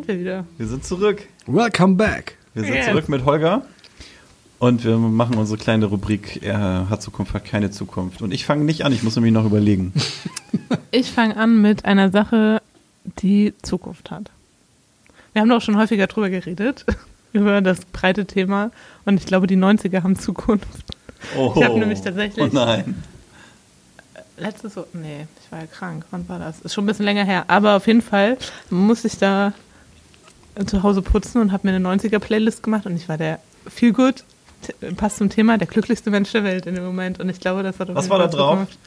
sind wir wieder. Wir sind zurück. Welcome back. Wir sind Yes. zurück mit Holger. Und wir machen unsere kleine Rubrik, er hat Zukunft, hat keine Zukunft. Und ich fange nicht an, ich muss nämlich noch überlegen. Ich fange an mit einer Sache, die Zukunft hat. Wir haben doch schon häufiger drüber geredet, über das breite Thema. Und ich glaube, die 90er haben Zukunft. Oh, Ich hab nämlich tatsächlich- Oh nein. Letztes, nee, ich war ja krank. Wann war das? Ist schon ein bisschen länger her. Aber auf jeden Fall musste ich da zu Hause putzen und habe mir eine 90er-Playlist gemacht und ich war der Feel Good, t- passt zum Thema, der glücklichste Mensch der Welt in dem Moment. Und ich glaube, das hat auf Was war da drauf? Zukunft.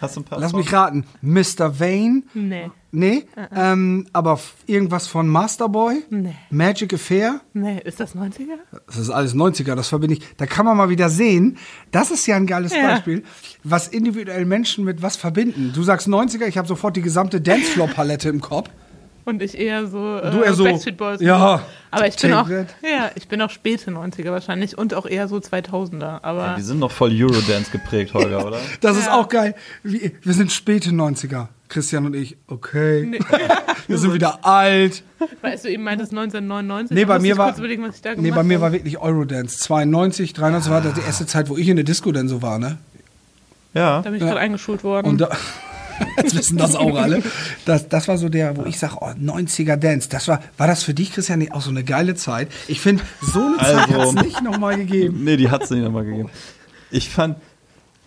Hast du ein paar Lass Songs? mich raten. Mr. Vane? Nee, Nee. Ähm, aber irgendwas von Masterboy? nee, Magic Affair? nee. Ist das 90er? Das ist alles 90er, das verbinde ich. Da kann man mal wieder sehen, das ist ja ein geiles Ja. Beispiel, was individuell Menschen mit was verbinden. Du sagst 90er, ich habe sofort die gesamte Dancefloor-Palette im Kopf. Und ich eher so, äh, Du eher so, Backstreet Boys. ja. Aber ich bin auch, that. ja, ich bin auch späte 90er wahrscheinlich und auch eher so 2000er. Aber Ja, die sind noch voll Eurodance geprägt, Holger, oder? Das ist Ja. auch geil. Wir, wir sind späte 90er, Christian und ich. Okay. Nee. Wir sind wieder alt. weißt du, eben meintest 1999. Nee, bei mir war, kurz überlegen, was ich da gemacht nee, bei mir habe. war wirklich Eurodance. 92, 93 war das die erste Zeit, wo ich in der Disco denn so war, ne? Ja. Da bin ich Ja. gerade eingeschult worden. Und da, jetzt wissen das auch alle. Das, das war so der, wo ich sage, oh, 90er Dance. Das war, war das für dich, Christian, auch so eine geile Zeit? Ich finde, so eine Zeit Also- hat es nicht nochmal gegeben. Nee, die hat es nicht nochmal gegeben. Ich fand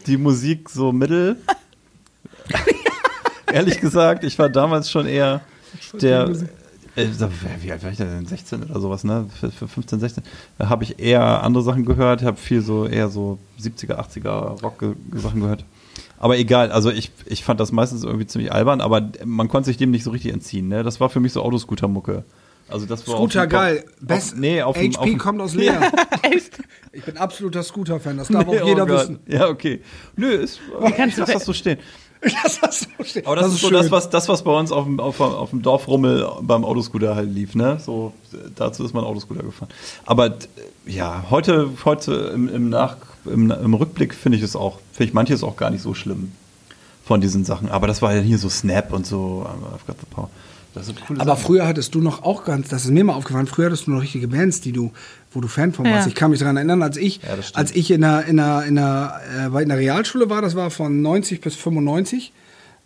die Musik so mittel. Ehrlich gesagt, ich war damals schon eher der. Äh, wie alt war ich denn? 16 oder sowas, ne? Für, für 15, 16. Da habe ich eher andere Sachen gehört, habe viel so eher so 70er, 80er Rock-Sachen gehört. Aber egal, also ich, ich fand das meistens irgendwie ziemlich albern, aber man konnte sich dem nicht so richtig entziehen, ne? Das war für mich so Autoscooter-Mucke. Also das war Scooter geil. Auf, Best, nee, auf dem- HP auf dem- kommt aus Leer. Echt? Ich bin absoluter Scooter-Fan, das darf Nee, auch jeder oh wissen. Ja, okay. Nö, ist, kannst ich du lass das so stehen. Lass das so stehen. Aber das, ist so schön. das was, das, was bei uns auf dem, auf, auf dem Dorfrummel beim Autoscooter halt lief, ne? So, dazu ist man Autoscooter gefahren. Aber ja, heute, heute im, im, Nach, im, im Rückblick finde ich es auch, finde ich manches auch gar nicht so schlimm von diesen Sachen. Aber das war ja hier so Snap und so, I've got the power. Das sind coole Aber Sachen. früher hattest du noch auch ganz, das ist mir mal aufgefallen, früher hattest du noch richtige Bands, die du, wo du Fan von warst. Ja. Ich kann mich daran erinnern, als ich, Ja, als ich in der, in der, in der, äh, in der Realschule war, das war von 90 bis 95,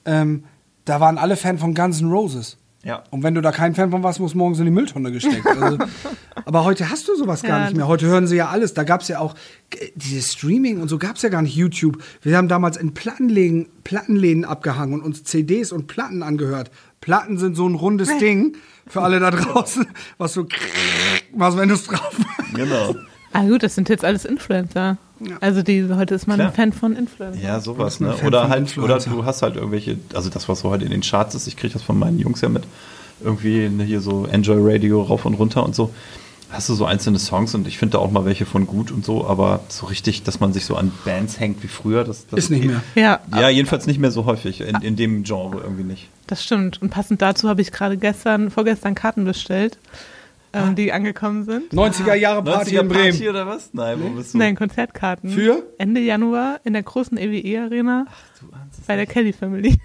ähm, da waren alle Fan von Guns N' Roses. Ja. Und wenn du da kein Fan von warst, musst du morgens in die Mülltonne gesteckt. Also, aber heute hast du sowas gar Ja, nicht mehr. Heute hören sie ja alles. Da gab es ja auch äh, dieses Streaming und so gab es ja gar nicht YouTube. Wir haben damals in Plattenläden, Plattenläden abgehangen und uns CDs und Platten angehört. Platten sind so ein rundes Ding für alle da draußen, was so was, wenn du es drauf Genau. Ah gut, das sind jetzt alles Influencer. Also die, heute ist man Klar. ein Fan von Influencer. Ja, sowas, ne? Oder halt, oder du hast halt irgendwelche, also das, was so heute in den Charts ist, ich kriege das von meinen Jungs ja mit, irgendwie ne, hier so Enjoy Radio rauf und runter und so. Hast du so einzelne Songs und ich finde da auch mal welche von gut und so, aber so richtig, dass man sich so an Bands hängt wie früher, das, das Ist nicht mehr. Ja, Ja, jedenfalls nicht mehr so häufig, in, in dem Genre irgendwie nicht. das stimmt. Und passend dazu habe ich gerade gestern, vorgestern Karten bestellt, ähm, die angekommen sind. 90er Jahre Party 90er in Bremen. Party oder was? Nein, wo bist du? Nein, Konzertkarten. Für? Ende Januar in der großen EWE Arena Du ahnst es bei der Kelly Family.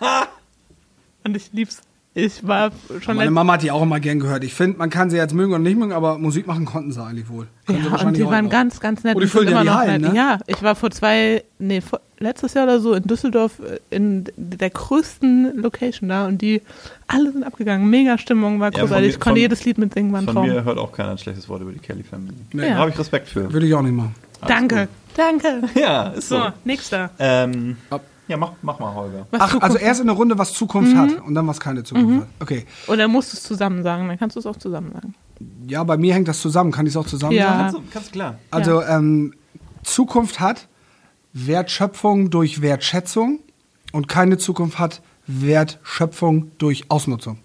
Und ich lieb's. Ich war schon Meine Mama hat die auch immer gern gehört. Ich finde, man kann sie jetzt mögen oder nicht mögen, aber Musik machen konnten sie eigentlich wohl. Können sie Ja, und die waren noch. ganz, ganz nett. Oh, die und füllen ja immer die noch Hallen, ne? Ja, ich war vor zwei, nee, vor, letztes Jahr oder so in Düsseldorf äh, in der größten Location da und die alle sind abgegangen. Mega Stimmung, war Ja, von großartig. mir- ich konnte von- jedes Lied mitsingen, war ein Von Traum. mir hört auch keiner ein schlechtes Wort über die Kelly Family. Nee. Da Ja. habe ich Respekt für. Würde ich auch nicht machen. Danke, danke. Ja, ist so. So, nächster. Ähm, Ab. Ja, mach, mach mal, Holger. Was Ach, Zukunft also erst in der Runde, was Zukunft Mhm. hat und dann was keine Zukunft hat. Okay. Oder musst du es zusammen sagen, dann kannst du es auch zusammen sagen. Ja, bei mir hängt das zusammen. Kann ich es auch zusammen Ja. sagen? Kannst du, kannst du klar. Also ähm, Zukunft hat Wertschöpfung durch Wertschätzung und keine Zukunft hat Wertschöpfung durch Ausnutzung.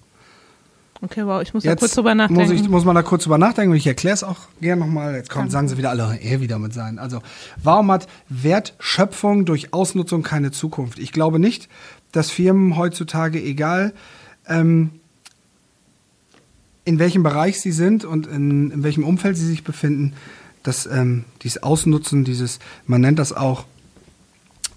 Okay, wow, ich muss da Jetzt kurz drüber nachdenken. Muss, ich, muss man da kurz drüber nachdenken und ich erkläre es auch gerne nochmal. Jetzt kommen, sagen sie wieder alle, er wieder mit sein. Also, warum hat Wertschöpfung durch Ausnutzung keine Zukunft? Ich glaube nicht, dass Firmen heutzutage, egal ähm, in welchem Bereich sie sind und in, in welchem Umfeld sie sich befinden, dass ähm, dieses Ausnutzen, dieses, man nennt das auch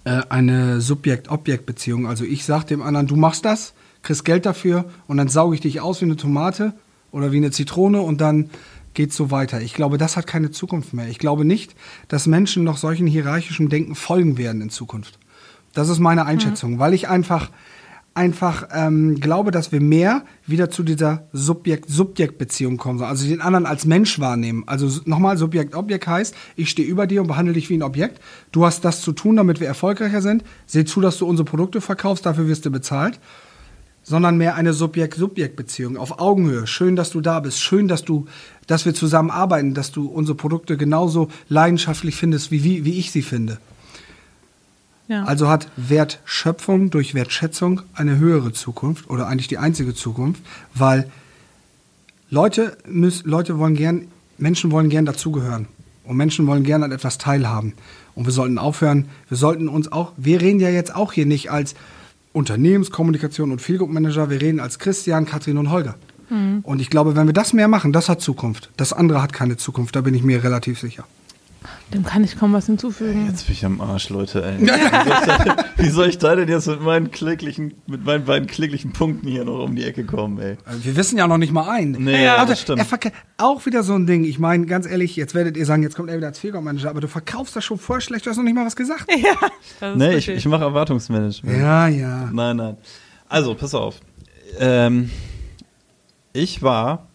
äh, eine Subjekt-Objekt-Beziehung. Also ich sage dem anderen, du machst das, kriegst Geld dafür und dann sauge ich dich aus wie eine Tomate oder wie eine Zitrone und dann geht's so weiter. Ich glaube, das hat keine Zukunft mehr. Ich glaube nicht, dass Menschen noch solchen hierarchischen Denken folgen werden in Zukunft. Das ist meine Einschätzung, weil ich einfach einfach ähm, glaube, dass wir mehr wieder zu dieser Subjekt-Subjekt-Beziehung kommen. sollen. Also den anderen als Mensch wahrnehmen. Also nochmal, Subjekt-Objekt heißt, ich stehe über dir und behandle dich wie ein Objekt. Du hast das zu tun, damit wir erfolgreicher sind. Seh zu, dass du unsere Produkte verkaufst, dafür wirst du bezahlt. Sondern mehr eine Subjekt-Subjekt-Beziehung auf Augenhöhe. Schön, dass du da bist. Schön, dass du, dass wir zusammenarbeiten, dass du unsere Produkte genauso leidenschaftlich findest, wie, wie, wie ich sie finde. Ja. Also hat Wertschöpfung durch Wertschätzung eine höhere Zukunft oder eigentlich die einzige Zukunft, weil Leute, müssen, Leute wollen gern, Menschen wollen gern dazugehören und Menschen wollen gern an etwas teilhaben. Und wir sollten aufhören, wir sollten uns auch, wir reden ja jetzt auch hier nicht als Unternehmenskommunikation und Feelgood Manager, wir reden als Christian, Katrin und Holger. Und ich glaube, wenn wir das mehr machen, das hat Zukunft. Das andere hat keine Zukunft, da bin ich mir relativ sicher. Dem kann ich kaum was hinzufügen. Jetzt bin ich am Arsch, Leute, ey. Wie soll ich da, wie soll ich da denn jetzt mit meinen kläglichen, mit meinen beiden kläglichen Punkten hier noch um die Ecke kommen, ey? Also Wir wissen ja noch nicht mal einen. Nee, Ja, aber das stimmt. Er auch wieder so ein Ding. Ich meine, ganz ehrlich, jetzt werdet ihr sagen, jetzt kommt er wieder als Fehlgott-Manager, aber du verkaufst das schon voll schlecht, du hast noch nicht mal was gesagt. Ja, Nee, ich, ich mache Erwartungsmanagement. Ja, ja. Nein, nein. Also, pass auf. Ähm, ich war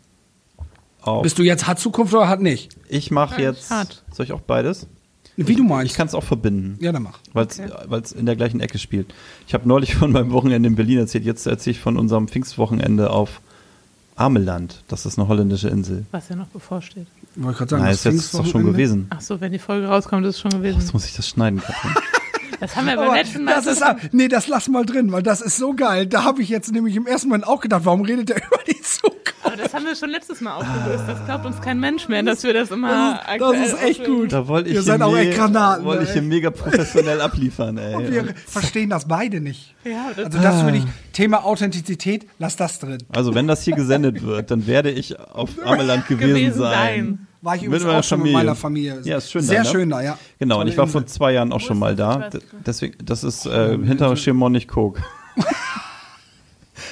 auf. Bist du jetzt hat Zukunft oder hat nicht? ich mache Ja, jetzt. hart. Soll ich auch beides? Wie du Ich meinst. kann es auch verbinden. ja, dann mach. Weil es Okay. in der gleichen Ecke spielt. Ich habe neulich von meinem Wochenende in Berlin erzählt, jetzt erzähle ich von unserem Pfingstwochenende auf Ameland. Das ist eine holländische Insel. Was ja noch bevorsteht. Wollte gerade sagen, Nein, das ist jetzt doch schon gewesen. Ach so, wenn die Folge rauskommt, ist es schon gewesen. Jetzt muss ich das schneiden, Katrin. Das haben wir beim Aber letzten Mal. das ist, nee, das lass mal drin, weil das ist so geil. Da habe ich jetzt nämlich im ersten Moment auch gedacht, warum redet er über die Zukunft? Das haben wir schon letztes Mal aufgelöst. Das glaubt uns kein Mensch mehr, dass wir das immer Das ist, das ist echt gut. Da wollte ich, Ihr seid auch echt Granaten. wollte ich hier mega professionell abliefern, ey. Und wir verstehen das beide nicht. Ja, das Also das Ah. würde ich, Thema Authentizität, lass das drin. Also wenn das hier gesendet wird, dann werde ich auf Ameland gewesen, Gewesen sein. sein. War ich Mit übrigens meiner auch schon mit Familie. meiner Familie. Ja, ist schön Sehr da, ne? schön da, ja. Genau, und ich war vor zwei Jahren auch schon mal da. Deswegen, das ist äh, hinter Schiermonnich-Koog.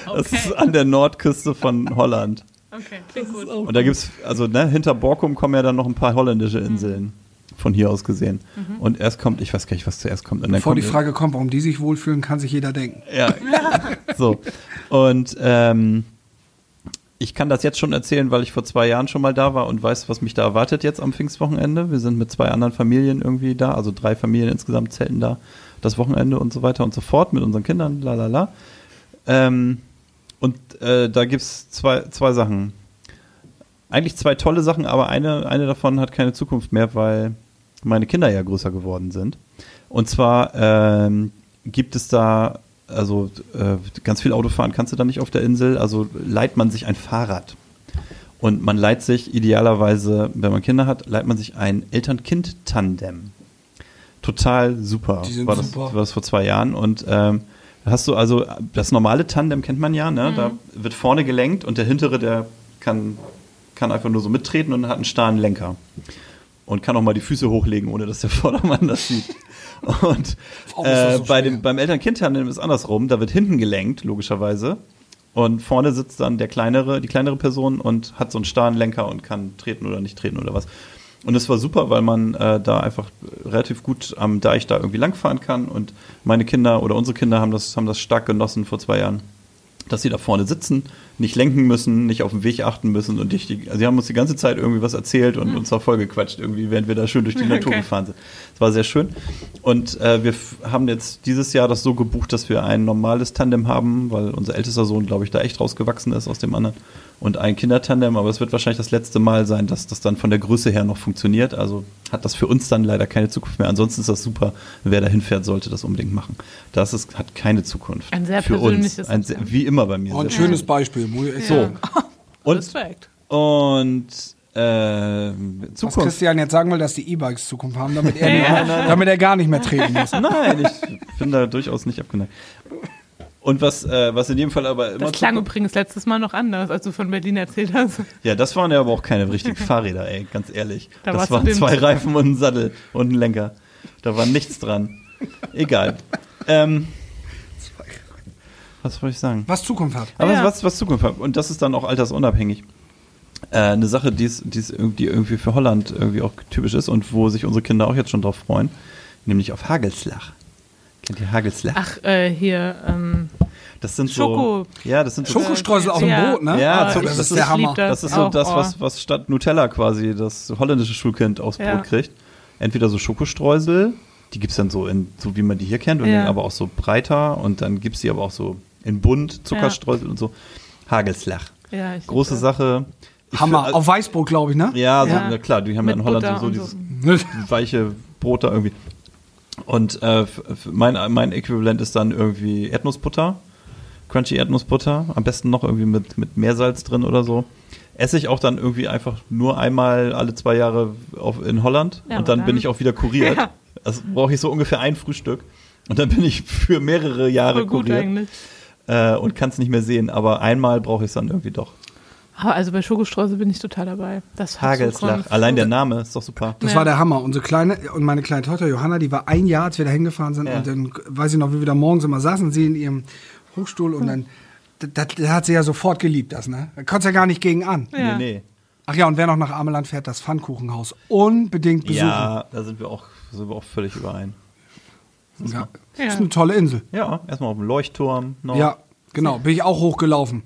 Das Okay. ist an der Nordküste von Holland. Okay, klingt gut. Und da gibt's, also ne, hinter Borkum kommen ja dann noch ein paar holländische Inseln. Von hier aus gesehen. Und erst kommt, ich weiß gar nicht, was zuerst kommt. Und Bevor die kommt, Frage kommt, warum die sich wohlfühlen, kann sich jeder denken. Ja. so. Und ähm, ich kann das jetzt schon erzählen, weil ich vor zwei Jahren schon mal da war und weiß, was mich da erwartet jetzt am Pfingstwochenende. Wir sind mit zwei anderen Familien irgendwie da, also drei Familien insgesamt zelten da das Wochenende und so weiter und so fort mit unseren Kindern, la la la. Ähm, und äh, da gibt's zwei, zwei Sachen. Eigentlich zwei tolle Sachen, aber eine, eine davon hat keine Zukunft mehr, weil meine Kinder ja größer geworden sind. Und zwar ähm, gibt es da, also äh, ganz viel Autofahren kannst du da nicht auf der Insel, also leiht man sich ein Fahrrad. Und man leiht sich idealerweise, wenn man Kinder hat, leiht man sich ein Eltern-Kind-Tandem. Total super. Die sind war, das, super. war das vor zwei Jahren. Und ähm, da hast du also, das normale Tandem kennt man ja, ne? Da wird vorne gelenkt und der hintere, der kann, kann einfach nur so mittreten und hat einen starren Lenker. Und kann auch mal die Füße hochlegen, ohne dass der Vordermann das sieht. Und äh, so bei dem, beim Eltern-Kind-Tandem ist andersrum. Da wird hinten gelenkt, logischerweise. Und vorne sitzt dann der kleinere, die kleinere Person und hat so einen starren Lenker und kann treten oder nicht treten oder was. Und es war super, weil man äh, da einfach relativ gut am Deich da irgendwie langfahren kann. Und meine Kinder oder unsere Kinder haben das, haben das stark genossen vor zwei Jahren, dass sie da vorne sitzen, nicht lenken müssen, nicht auf den Weg achten müssen. Und ich, die, also sie haben uns die ganze Zeit irgendwie was erzählt und uns auch vollgequatscht, irgendwie, während wir da schön durch die Natur Okay. gefahren sind. Es war sehr schön. Und äh, wir haben jetzt dieses Jahr das so gebucht, dass wir ein normales Tandem haben, weil unser ältester Sohn, glaube ich, da echt rausgewachsen ist aus dem anderen. Und ein Kindertandem, aber es wird wahrscheinlich das letzte Mal sein, dass das dann von der Größe her noch funktioniert. Also hat das für uns dann leider keine Zukunft mehr. Ansonsten ist das super. Wer da hinfährt, sollte das unbedingt machen. Das ist, hat keine Zukunft. Ein sehr für uns. persönliches Ein sehr, wie immer bei mir. Oh, ein schönes Beispiel. Ich echt So. Und, Respekt. und äh, Was Zukunft. Christian jetzt sagen will, dass die E-Bikes Zukunft haben, damit er, damit er gar nicht mehr treten muss. Nein, ich bin da durchaus nicht abgeneigt. Und was, äh, was in jedem Fall aber immer Das klang Zukunft- übrigens letztes Mal noch anders, als du von Berlin erzählt hast. Ja, das waren ja aber auch keine richtigen Fahrräder, ey, ganz ehrlich. Da das waren zwei Reifen und ein Sattel und ein Lenker. Da war nichts dran. Egal. Ähm, was wollte ich sagen? Was Zukunft hat. Aber Ja. was, was Zukunft hat. Und das ist dann auch altersunabhängig. äh, eine Sache, die ist, die ist irgendwie, irgendwie für Holland irgendwie auch typisch ist und wo sich unsere Kinder auch jetzt schon drauf freuen, nämlich auf Hagelslach. Kennt ihr Hagelslach? Ach, äh, hier, ähm, das sind Schoko. so. Ja, das sind so. Schokostreusel auf dem Ja. Brot, ne? Ja, Oh, das ist der Hammer. Das ist so auch, das, oh. was, was statt Nutella quasi das holländische Schulkind aufs Ja. Brot kriegt. Entweder so Schokostreusel, die gibt es dann so in, so wie man die hier kennt, und Ja. dann aber auch so breiter und dann gibt es die aber auch so in bunt, Zuckerstreusel und so. Hagelslach. Ja, ich Große lieb Sache. Ich Hammer. find- Auf Weißbrot, glaube ich, ne? ja, so, Ja. na klar, die haben ja in Holland Butter so und dieses Ne? weiche Brot da irgendwie. Und äh, mein, mein Äquivalent ist dann irgendwie Erdnussbutter, crunchy Erdnussbutter, am besten noch irgendwie mit, mit Meersalz drin oder so. Esse ich auch dann irgendwie einfach nur einmal alle zwei Jahre auf, in Holland Ja, und dann aber bin dann- ich auch wieder kuriert. Ja. Also brauche ich so ungefähr ein Frühstück und dann bin ich für mehrere Jahre Voll gut kuriert eigentlich. Äh, und kann es nicht mehr sehen. Aber einmal brauche ich es dann irgendwie doch. Aber also bei Schokostreusel bin ich total dabei. Das Hagelslach. Allein der Name ist doch super. Das Ja. war der Hammer. Unsere kleine und meine kleine Tochter Johanna, die war ein Jahr, als wir da hingefahren sind. Ja. Und dann weiß ich noch, wie wir da morgens immer saßen, sie in ihrem Hochstuhl und dann, das, das hat sie ja sofort geliebt, das, ne? Da konntest ja gar nicht gegen an. Ja. Nee, nee. Ach ja, und wer noch nach Ameland fährt, das Pfannkuchenhaus unbedingt besuchen. Ja, da sind wir auch, sind wir auch völlig überein. Ja. Ja. Ist eine tolle Insel. Ja, erstmal auf dem Leuchtturm. Noch. Ja, genau. Bin ich auch hochgelaufen.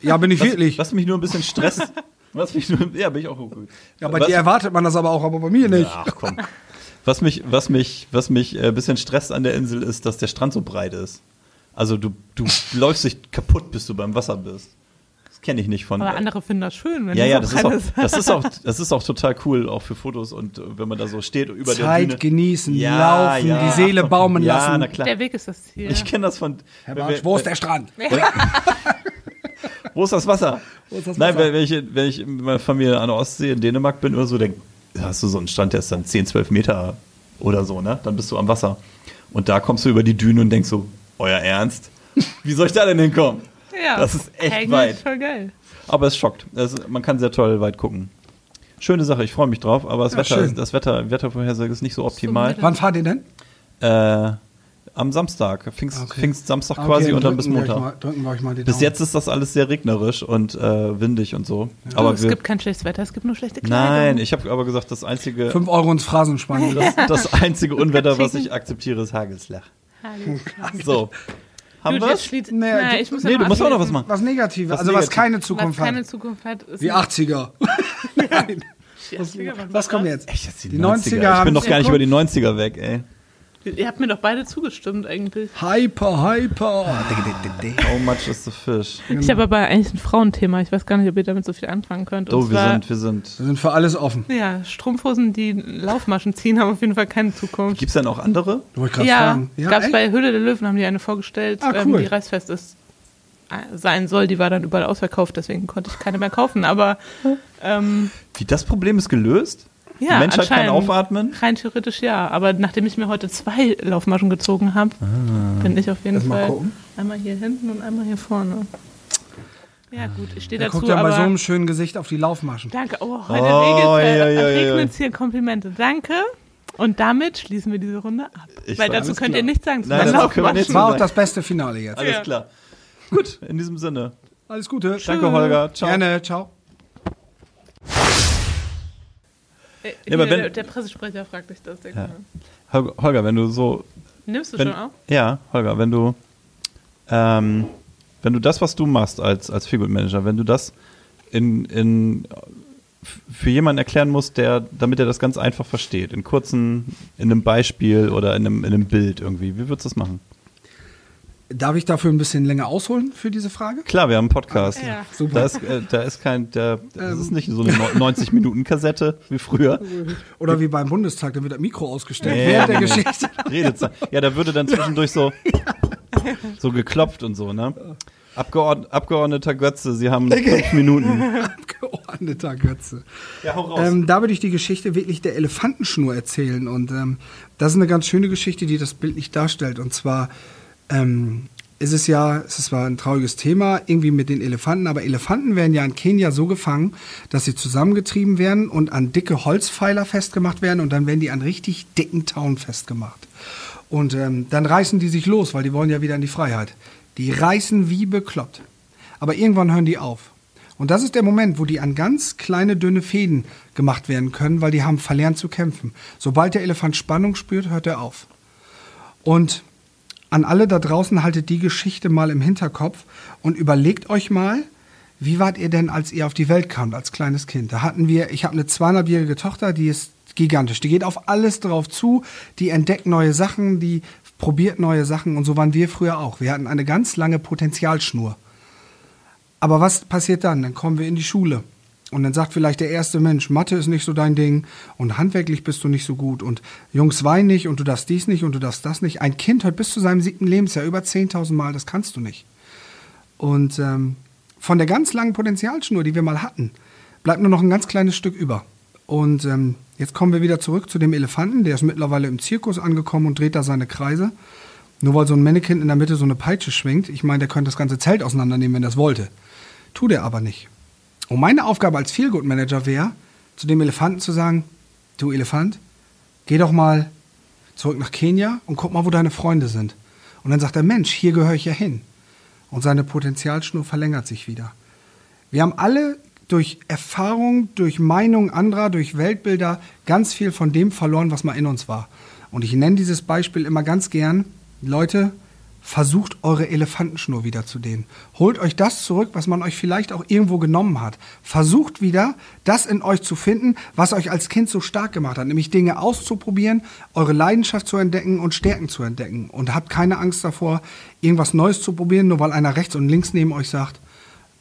Ja, bin ich was, wirklich. Was mich nur ein bisschen stresst. was mich nur, ja, bin ich auch gut. Ja, bei was, dir erwartet man das aber auch, aber bei mir nicht. Ach komm. Was mich, was mich, was mich äh, ein bisschen stresst an der Insel ist, dass der Strand so breit ist. Also du, du läufst dich kaputt, bis du beim Wasser bist. Das kenne ich nicht von. Aber andere finden das schön, wenn ja, ja, so das ist, auch, das, ist auch, das ist auch total cool, auch für Fotos und äh, wenn man da so steht über der Zeit genießen, Ja, laufen, ja. die Seele baumen ja, lassen. na klar. Der Weg ist das Ziel. Ich kenne das von. Herr wenn Bartsch, wo ist der Strand? Wo ist das Wasser? Wo ist das Nein, Wasser? wenn ich, wenn ich mit meiner Familie an der Ostsee in Dänemark bin oder so, dann hast du so einen Strand, der ist dann 10, 12 Meter oder so, ne? Dann bist du am Wasser. Und da kommst du über die Düne und denkst so, euer Ernst? Wie soll ich da denn hinkommen? Ja, das ist echt eigentlich weit. voll geil. Aber es schockt. Es, man kann sehr toll weit gucken. Schöne Sache, ich freue mich drauf, aber das Ja, Wetter, schön. ist, das Wetter, Wettervorhersage ist nicht so optimal. Wann fahrt ihr denn? Äh, am Samstag, Pfingst, Okay. Pfingstsamstag Okay, quasi und dann bis Montag. Mal, drücken wir euch mal die Bis Daumen. jetzt ist das alles sehr regnerisch und äh, windig und so. Aber Aber es wir, gibt kein schlechtes Wetter, es gibt nur schlechte Kleidung. nein, ich habe aber gesagt, das einzige, 5 Euro ins Phrasenschwein. das, das einzige Unwetter, was ich akzeptiere, ist Hagelslach. Herrlich. So, haben wir schließt- Nee, du- ich muss Nee, du musst auch noch was machen. Was Negatives, Was also was negativ. keine Was Zukunft keine hat. Zukunft hat, ist Die 80er. Nein. Die 80er waren Was kommt jetzt? Echt, jetzt die, Die 90er. 90er Ich bin noch sie gar nicht über die 90er weg, ey. Ihr habt mir doch beide zugestimmt eigentlich. Hyper, hyper. How much is the fish? Ich habe aber eigentlich ein Frauenthema. Ich weiß gar nicht, ob ihr damit so viel anfangen könnt. Und Oh, wir zwar, sind, wir sind. Wir sind für alles offen. Ja, Strumpfhosen, die Laufmaschen ziehen, haben auf jeden Fall keine Zukunft. Gibt es denn auch andere? Wollte ich gerade Ja, fragen. gab es bei Höhle der Löwen, haben die eine vorgestellt, Ah, ähm, cool. die reißfest ist, äh, sein soll. Die war dann überall ausverkauft, deswegen konnte ich keine mehr kaufen. Aber ähm, Wie das Problem ist gelöst? Ja, Die Menschheit kann aufatmen? Rein theoretisch ja. Aber nachdem ich mir heute zwei Laufmaschen gezogen habe, bin ich auf jeden Lass mal Fall einmal hier hinten und einmal hier vorne. Ja gut, ich stehe dazu, guckt ja bei so einem schönen Gesicht auf die Laufmaschen. Danke. Oh, heute Oh, regnet ja, ja, ja. regnet es hier Komplimente. Danke. Und damit schließen wir diese Runde ab. Ich Weil dazu könnt klar. ihr nichts sagen zu Nein, Das war auch das beste Finale jetzt. Alles Ja. klar. Gut, in diesem Sinne. Alles Gute. Danke, Holger. Ciao. Gerne, ciao. Äh, aber hier, wenn- der, der Pressesprecher fragt dich das. Ja. Holger, wenn du so. Nimmst du Wenn, schon auf? ja, Holger, wenn du. Ähm, wenn du das, was du machst als, als Feelgood Manager, wenn du das in, in, für jemanden erklären musst, der, damit er das ganz einfach versteht, in kurzen, in einem Beispiel oder in einem, in einem Bild irgendwie, wie würdest du das machen? Darf ich dafür ein bisschen länger ausholen für diese Frage? Klar, wir haben einen Podcast. Ja. Super. Da ist, äh, da ist kein, der, das Ähm. ist nicht so eine 90-Minuten-Kassette wie früher. Oder wie beim Bundestag, da wird das Mikro ausgestellt Nee, während der nee, nee. Geschichte. Redezeit. Ja, da würde dann zwischendurch so, so geklopft und so, ne? Abgeord Abgeordneter Götze, Sie haben fünf Minuten. Abgeordneter Götze. Ja, hau raus. Ähm, da würde ich die Geschichte wirklich der Elefantenschnur erzählen. Und ähm, das ist eine ganz schöne Geschichte, die das bildlich darstellt. Und zwar ähm, ist es ja, es ist zwar ein trauriges Thema, irgendwie mit den Elefanten, aber Elefanten werden ja in Kenia so gefangen, dass sie zusammengetrieben werden und an dicke Holzpfeiler festgemacht werden und dann werden die an richtig dicken Tauen festgemacht. Und ähm, dann reißen die sich los, weil die wollen ja wieder in die Freiheit. Die reißen wie bekloppt. Aber irgendwann hören die auf. Und das ist der Moment, wo die an ganz kleine, dünne Fäden gemacht werden können, weil die haben verlernt zu kämpfen. Sobald der Elefant Spannung spürt, hört er auf. Und an alle da draußen haltet die Geschichte mal im Hinterkopf und überlegt euch mal, wie wart ihr denn, als ihr auf die Welt kamt, als kleines Kind? Da hatten wir, ich habe eine zweieinhalbjährige Tochter, die ist gigantisch. Die geht auf alles drauf zu, die entdeckt neue Sachen, die probiert neue Sachen und so waren wir früher auch. Wir hatten eine ganz lange Potenzialschnur. Aber was passiert dann? Dann kommen wir in die Schule. Und dann sagt vielleicht der erste Mensch, Mathe ist nicht so dein Ding und handwerklich bist du nicht so gut und Jungs wein nicht und du darfst dies nicht und du darfst das nicht. Ein Kind hört bis zu seinem siebten Lebensjahr über 10.000 Mal, das kannst du nicht. Und ähm, von der ganz langen Potenzialschnur, die wir mal hatten, bleibt nur noch ein ganz kleines Stück über. Und ähm, jetzt kommen wir wieder zurück zu dem Elefanten, der ist mittlerweile im Zirkus angekommen und dreht da seine Kreise. Nur weil so ein Mannequin in der Mitte so eine Peitsche schwingt, ich meine, der könnte das ganze Zelt auseinandernehmen, wenn er es wollte. Tut er aber nicht. Und meine Aufgabe als Feelgood-Manager wäre, zu dem Elefanten zu sagen, du Elefant, geh doch mal zurück nach Kenia und guck mal, wo deine Freunde sind. Und dann sagt er, Mensch, hier gehöre ich ja hin. Und seine Potenzialschnur verlängert sich wieder. Wir haben alle durch Erfahrung, durch Meinung anderer, durch Weltbilder ganz viel von dem verloren, was mal in uns war. Und ich nenne dieses Beispiel immer ganz gern, Leute, versucht eure Elefantenschnur wieder zu dehnen. Holt euch das zurück, was man euch vielleicht auch irgendwo genommen hat. Versucht wieder, das in euch zu finden, was euch als Kind so stark gemacht hat, nämlich Dinge auszuprobieren, eure Leidenschaft zu entdecken und Stärken zu entdecken. Und habt keine Angst davor, irgendwas Neues zu probieren, nur weil einer rechts und links neben euch sagt,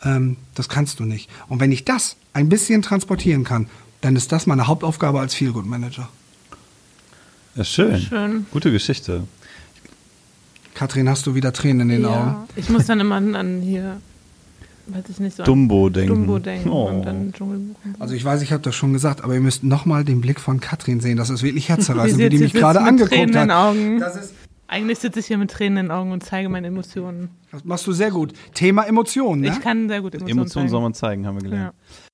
ähm, das kannst du nicht. Und wenn ich das ein bisschen transportieren kann, dann ist das meine Hauptaufgabe als Feelgood Manager. Ja, schön. Schön. Gute Geschichte. Katrin, hast du wieder Tränen in den Augen? Ja, ich muss dann immer an hier, weiß ich nicht so. an Dumbo denken. Dumbo denken Oh. und dann Dschungelbuch. Also ich weiß, ich habe das schon gesagt, aber ihr müsst nochmal den Blick von Katrin sehen. Das ist wirklich herzerreißend, Wie wie die mich gerade mit angeguckt Tränen in den hat. Augen. Das, ist, Eigentlich sitze ich hier mit Tränen in den Augen und zeige meine Emotionen. das machst du sehr gut. Thema Emotionen, ne? Ich kann sehr gut Emotionen, Emotionen soll zeigen. man zeigen, haben wir gelernt. Ja.